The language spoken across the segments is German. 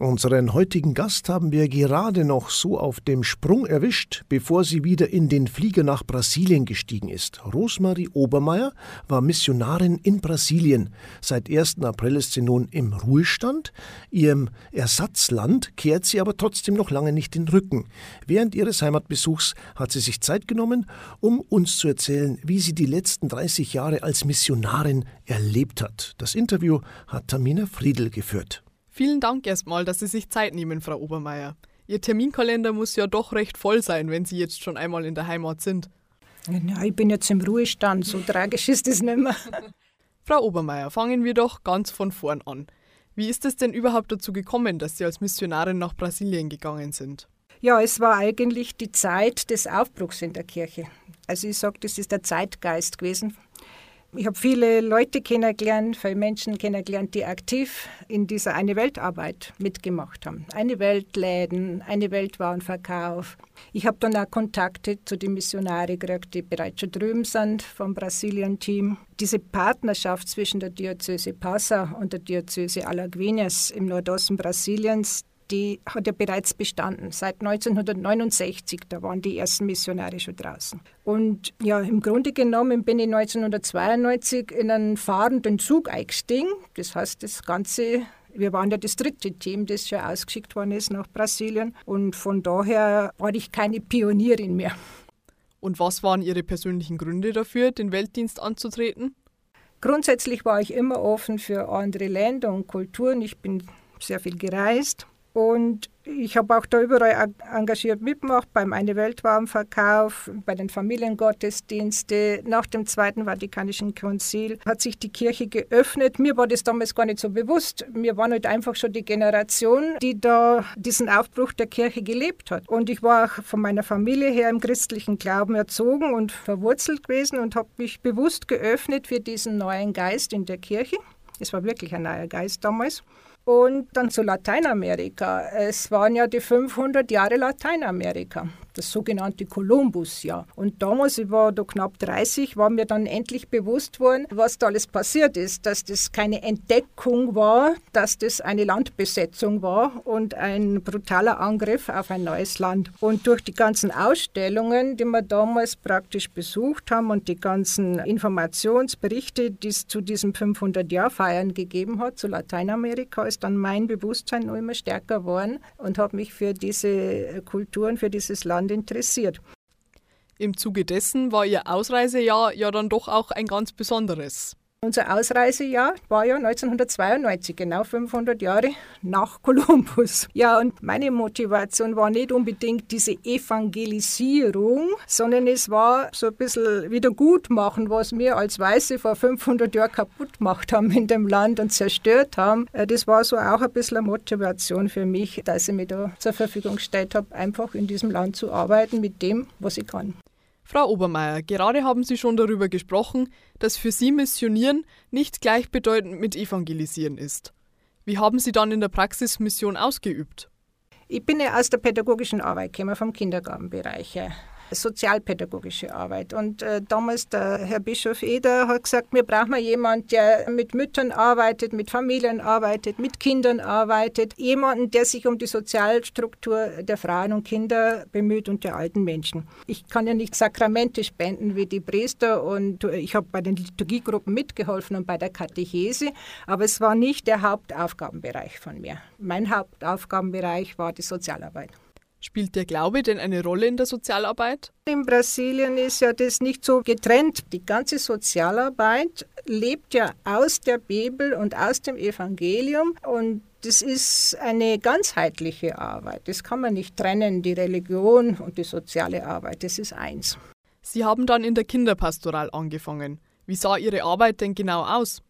Unseren heutigen Gast haben wir gerade noch so auf dem Sprung erwischt, bevor sie wieder in den Flieger nach Brasilien gestiegen ist. Rosmarie Obermeier war Missionarin in Brasilien. Seit 1. April ist sie nun im Ruhestand. Ihrem Ersatzland kehrt sie aber trotzdem noch lange nicht den Rücken. Während ihres Heimatbesuchs hat sie sich Zeit genommen, um uns zu erzählen, wie sie die letzten 30 Jahre als Missionarin erlebt hat. Das Interview hat Tamina Friedel geführt. Vielen Dank erstmal, dass Sie sich Zeit nehmen, Frau Obermeier. Ihr Terminkalender muss ja doch recht voll sein, wenn Sie jetzt schon einmal in der Heimat sind. Ja, ich bin jetzt im Ruhestand, so tragisch ist das nicht mehr. Frau Obermeier, fangen wir doch ganz von vorn an. Wie ist es denn überhaupt dazu gekommen, dass Sie als Missionarin nach Brasilien gegangen sind? Ja, es war eigentlich die Zeit des Aufbruchs in der Kirche. Also ich sage, das ist der Zeitgeist gewesen ich habe viele Leute kennengelernt, viele Menschen kennengelernt, die aktiv in dieser Eine Weltarbeit mitgemacht haben. Eine Weltläden, eine Weltwarenverkauf. Ich habe dann auch Kontakte zu den Missionaren gekriegt, die bereits schon drüben sind vom Brasilien-Team. Diese Partnerschaft zwischen der Diözese Passa und der Diözese Alagoinhas im Nordosten Brasiliens, die hat ja bereits bestanden. Seit 1969, da waren die ersten Missionare schon draußen. Und ja, im Grunde genommen bin ich 1992 in einen fahrenden Zug eingestiegen. Das heißt, das Ganze wir waren ja das dritte Team, das schon ausgeschickt worden ist nach Brasilien. Und von daher war ich keine Pionierin mehr. Und was waren Ihre persönlichen Gründe dafür, den Weltdienst anzutreten? Grundsätzlich war ich immer offen für andere Länder und Kulturen. Ich bin sehr viel gereist und ich habe auch da überall engagiert mitgemacht, beim Eine Weltwarenverkauf, bei den Familiengottesdiensten. Nach dem Zweiten Vatikanischen Konzil hat sich die Kirche geöffnet. Mir war das damals gar nicht so bewusst. Wir waren halt einfach schon die Generation, die da diesen Aufbruch der Kirche gelebt hat. Und ich war auch von meiner Familie her im christlichen Glauben erzogen und verwurzelt gewesen und habe mich bewusst geöffnet für diesen neuen Geist in der Kirche. Es war wirklich ein neuer Geist damals. Und dann zu Lateinamerika. Es waren ja die 500 Jahre Lateinamerika, das sogenannte Kolumbus-Jahr. Und damals, ich war da knapp 30, war mir dann endlich bewusst worden, was da alles passiert ist. Dass das keine Entdeckung war, dass das eine Landbesetzung war und ein brutaler Angriff auf ein neues Land. Und durch die ganzen Ausstellungen, die wir damals praktisch besucht haben und die ganzen Informationsberichte, die es zu diesem 500-Jahr-Feiern gegeben hat, zu Lateinamerika, ist dann mein Bewusstsein noch immer stärker geworden und habe mich für diese Kulturen, für dieses Land interessiert. Im Zuge dessen war Ihr Ausreisejahr ja dann doch auch ein ganz besonderes. Unser Ausreisejahr war ja 1992, genau 500 Jahre nach Kolumbus. Ja, und meine Motivation war nicht unbedingt diese Evangelisierung, sondern es war so ein bisschen Wiedergutmachen, was wir als Weiße vor 500 Jahren kaputt gemacht haben in dem Land und zerstört haben. Äh, das war so auch ein bisschen eine Motivation für mich, dass ich mir da zur Verfügung gestellt habe, einfach in diesem Land zu arbeiten mit dem, was ich kann. Frau Obermeier, gerade haben Sie schon darüber gesprochen, dass für Sie Missionieren nicht gleichbedeutend mit Evangelisieren ist. Wie haben Sie dann in der Praxis Mission ausgeübt? Ich bin ja aus der pädagogischen Arbeit gekommen, vom Kindergartenbereich sozialpädagogische Arbeit. Und äh, damals der Herr Bischof Eder hat gesagt, wir brauchen jemanden, der mit Müttern arbeitet, mit Familien arbeitet, mit Kindern arbeitet, jemanden, der sich um die Sozialstruktur der Frauen und Kinder bemüht und der alten Menschen. Ich kann ja nicht Sakramente spenden wie die Priester und ich habe bei den Liturgiegruppen mitgeholfen und bei der Katechese, aber es war nicht der Hauptaufgabenbereich von mir. Mein Hauptaufgabenbereich war die Sozialarbeit. Spielt der Glaube denn eine Rolle in der Sozialarbeit? In Brasilien ist ja das nicht so getrennt. Die ganze Sozialarbeit lebt ja aus der Bibel und aus dem Evangelium und das ist eine ganzheitliche Arbeit. Das kann man nicht trennen, die Religion und die soziale Arbeit. Das ist eins. Sie haben dann in der Kinderpastoral angefangen. Wie sah Ihre Arbeit denn genau aus?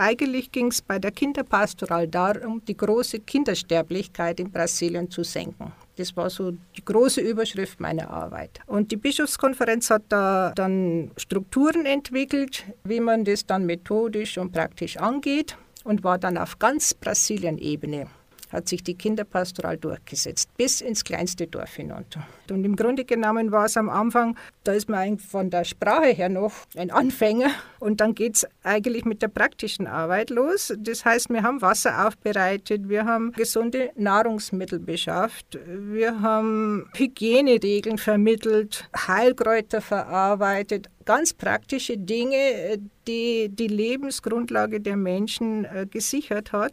Eigentlich ging es bei der Kinderpastoral darum, die große Kindersterblichkeit in Brasilien zu senken. Das war so die große Überschrift meiner Arbeit. Und die Bischofskonferenz hat da dann Strukturen entwickelt, wie man das dann methodisch und praktisch angeht und war dann auf ganz Brasilien-Ebene hat sich die Kinderpastoral durchgesetzt, bis ins kleinste Dorf hinunter. Und im Grunde genommen war es am Anfang, da ist man von der Sprache her noch ein Anfänger und dann geht es eigentlich mit der praktischen Arbeit los. Das heißt, wir haben Wasser aufbereitet, wir haben gesunde Nahrungsmittel beschafft, wir haben Hygieneregeln vermittelt, Heilkräuter verarbeitet, ganz praktische Dinge, die die Lebensgrundlage der Menschen äh, gesichert hat.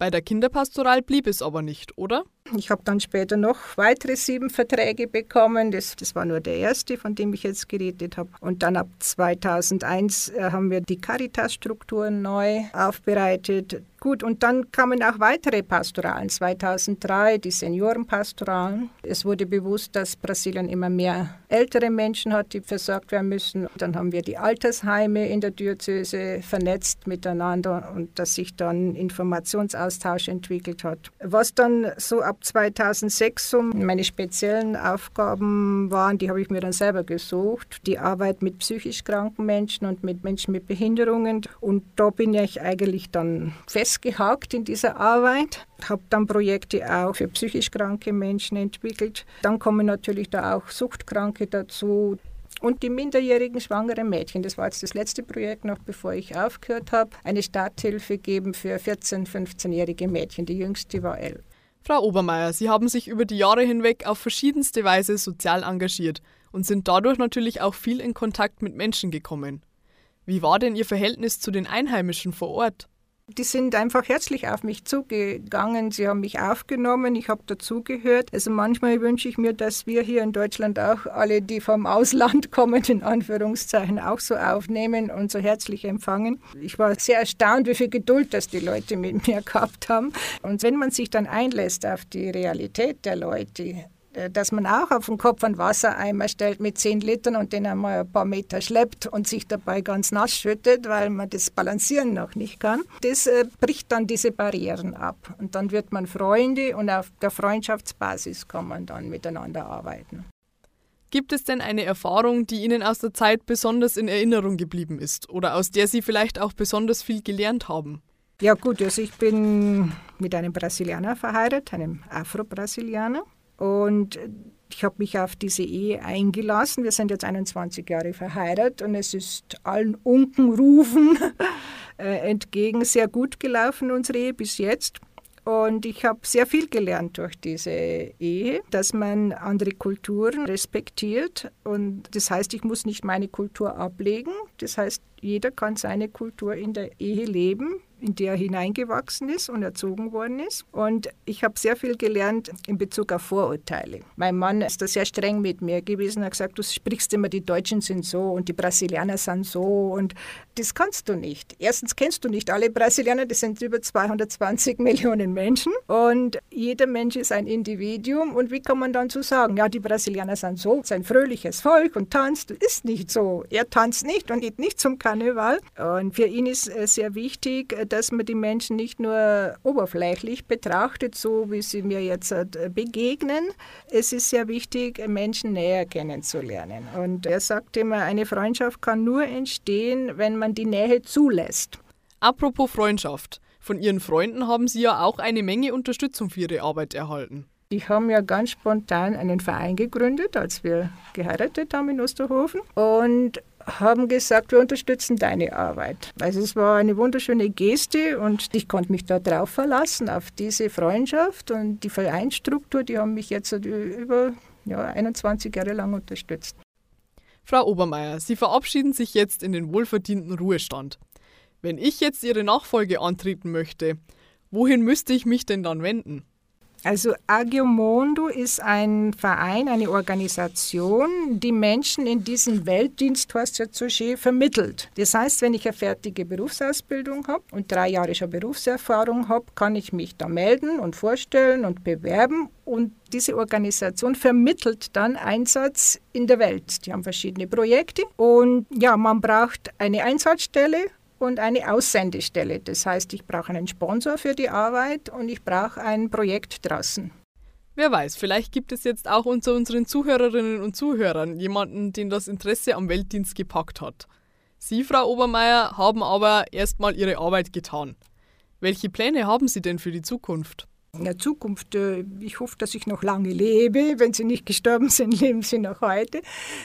Bei der Kinderpastoral blieb es aber nicht, oder? Ich habe dann später noch weitere sieben Verträge bekommen. Das, das war nur der erste, von dem ich jetzt geredet habe. Und dann ab 2001 äh, haben wir die Caritas-Strukturen neu aufbereitet. Gut, und dann kamen auch weitere Pastoralen. 2003 die Seniorenpastoralen. Es wurde bewusst, dass Brasilien immer mehr ältere Menschen hat, die versorgt werden müssen. Dann haben wir die Altersheime in der Diözese vernetzt miteinander und dass sich dann Informationsaustausch entwickelt hat. Was dann so ab 2006 so meine speziellen Aufgaben waren, die habe ich mir dann selber gesucht. Die Arbeit mit psychisch kranken Menschen und mit Menschen mit Behinderungen. Und da bin ich eigentlich dann fest festgehakt in dieser Arbeit, habe dann Projekte auch für psychisch kranke Menschen entwickelt. Dann kommen natürlich da auch Suchtkranke dazu. Und die minderjährigen schwangeren Mädchen, das war jetzt das letzte Projekt noch, bevor ich aufgehört habe, eine Starthilfe geben für 14-, 15-jährige Mädchen. Die jüngste war elf. Frau Obermeier, Sie haben sich über die Jahre hinweg auf verschiedenste Weise sozial engagiert und sind dadurch natürlich auch viel in Kontakt mit Menschen gekommen. Wie war denn Ihr Verhältnis zu den Einheimischen vor Ort? Die sind einfach herzlich auf mich zugegangen. Sie haben mich aufgenommen, ich habe dazugehört. Also manchmal wünsche ich mir, dass wir hier in Deutschland auch alle, die vom Ausland kommen, in Anführungszeichen, auch so aufnehmen und so herzlich empfangen. Ich war sehr erstaunt, wie viel Geduld das die Leute mit mir gehabt haben. Und wenn man sich dann einlässt auf die Realität der Leute, dass man auch auf den Kopf einen Wassereimer stellt mit 10 Litern und den einmal ein paar Meter schleppt und sich dabei ganz nass schüttet, weil man das Balancieren noch nicht kann. Das äh, bricht dann diese Barrieren ab. Und dann wird man Freunde und auf der Freundschaftsbasis kann man dann miteinander arbeiten. Gibt es denn eine Erfahrung, die Ihnen aus der Zeit besonders in Erinnerung geblieben ist oder aus der Sie vielleicht auch besonders viel gelernt haben? Ja gut, also ich bin mit einem Brasilianer verheiratet, einem Afro-Brasilianer. Und ich habe mich auf diese Ehe eingelassen. Wir sind jetzt 21 Jahre verheiratet und es ist allen Unkenrufen äh, entgegen sehr gut gelaufen, unsere Ehe bis jetzt. Und ich habe sehr viel gelernt durch diese Ehe, dass man andere Kulturen respektiert. Und das heißt, ich muss nicht meine Kultur ablegen. Das heißt, jeder kann seine Kultur in der Ehe leben, in der er hineingewachsen ist und erzogen worden ist. Und ich habe sehr viel gelernt in Bezug auf Vorurteile. Mein Mann ist da sehr streng mit mir gewesen. Hat gesagt, du sprichst immer, die Deutschen sind so und die Brasilianer sind so. Und das kannst du nicht. Erstens kennst du nicht alle Brasilianer, das sind über 220 Millionen Menschen. Und jeder Mensch ist ein Individuum. Und wie kann man dann so sagen, ja, die Brasilianer sind so, sind ein fröhliches Volk und tanzt? Ist nicht so. Er tanzt nicht und geht nicht zum Karneval. Und für ihn ist äh, sehr wichtig, äh, dass man die Menschen nicht nur oberflächlich betrachtet, so wie sie mir jetzt äh, begegnen. Es ist sehr wichtig, Menschen näher kennenzulernen. Und er sagt immer, eine Freundschaft kann nur entstehen, wenn man die Nähe zulässt. Apropos Freundschaft. Von Ihren Freunden haben Sie ja auch eine Menge Unterstützung für Ihre Arbeit erhalten. Die haben ja ganz spontan einen Verein gegründet, als wir geheiratet haben in Osterhofen. Und haben gesagt, wir unterstützen deine Arbeit. Also es war eine wunderschöne Geste und ich konnte mich da drauf verlassen, auf diese Freundschaft und die Vereinsstruktur, die haben mich jetzt über ja, 21 Jahre lang unterstützt. Frau Obermeier, Sie verabschieden sich jetzt in den wohlverdienten Ruhestand. Wenn ich jetzt Ihre Nachfolge antreten möchte, wohin müsste ich mich denn dann wenden? Also Agiomondo ist ein Verein, eine Organisation, die Menschen in diesen Weltdienst, Horst schön, vermittelt. Das heißt, wenn ich eine fertige Berufsausbildung habe und drei Jahre schon Berufserfahrung habe, kann ich mich da melden und vorstellen und bewerben und diese Organisation vermittelt dann Einsatz in der Welt. Die haben verschiedene Projekte und ja, man braucht eine Einsatzstelle und eine Aussendestelle. Das heißt, ich brauche einen Sponsor für die Arbeit und ich brauche ein Projekt draußen. Wer weiß, vielleicht gibt es jetzt auch unter unseren Zuhörerinnen und Zuhörern jemanden, den das Interesse am Weltdienst gepackt hat. Sie, Frau Obermeier, haben aber erstmal Ihre Arbeit getan. Welche Pläne haben Sie denn für die Zukunft? In der Zukunft, äh, ich hoffe, dass ich noch lange lebe. Wenn Sie nicht gestorben sind, leben Sie noch heute.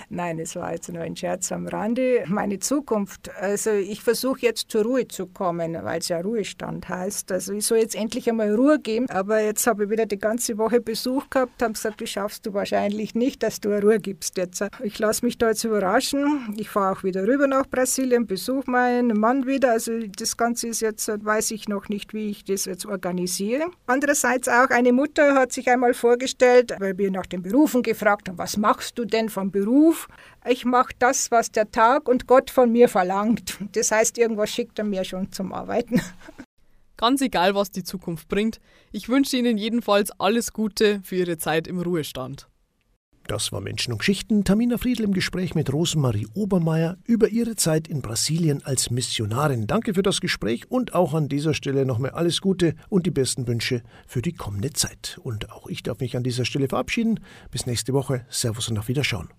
Nein, es war jetzt nur ein Scherz am Rande. Meine Zukunft, also ich versuche jetzt zur Ruhe zu kommen, weil es ja Ruhestand heißt. Also ich soll jetzt endlich einmal Ruhe geben. Aber jetzt habe ich wieder die ganze Woche Besuch gehabt, haben gesagt, das schaffst du wahrscheinlich nicht, dass du Ruhe gibst jetzt. Ich lasse mich da jetzt überraschen. Ich fahre auch wieder rüber nach Brasilien, besuche meinen Mann wieder. Also das Ganze ist jetzt, weiß ich noch nicht, wie ich das jetzt organisiere. Andere Andererseits auch eine Mutter hat sich einmal vorgestellt, weil wir nach den Berufen gefragt haben, was machst du denn vom Beruf? Ich mache das, was der Tag und Gott von mir verlangt. Das heißt, irgendwas schickt er mir schon zum Arbeiten. Ganz egal, was die Zukunft bringt, ich wünsche Ihnen jedenfalls alles Gute für Ihre Zeit im Ruhestand. Das war Menschen und Geschichten. Tamina Friedl im Gespräch mit Rosemarie Obermeier über ihre Zeit in Brasilien als Missionarin. Danke für das Gespräch und auch an dieser Stelle nochmal alles Gute und die besten Wünsche für die kommende Zeit. Und auch ich darf mich an dieser Stelle verabschieden. Bis nächste Woche. Servus und auf Wiederschauen.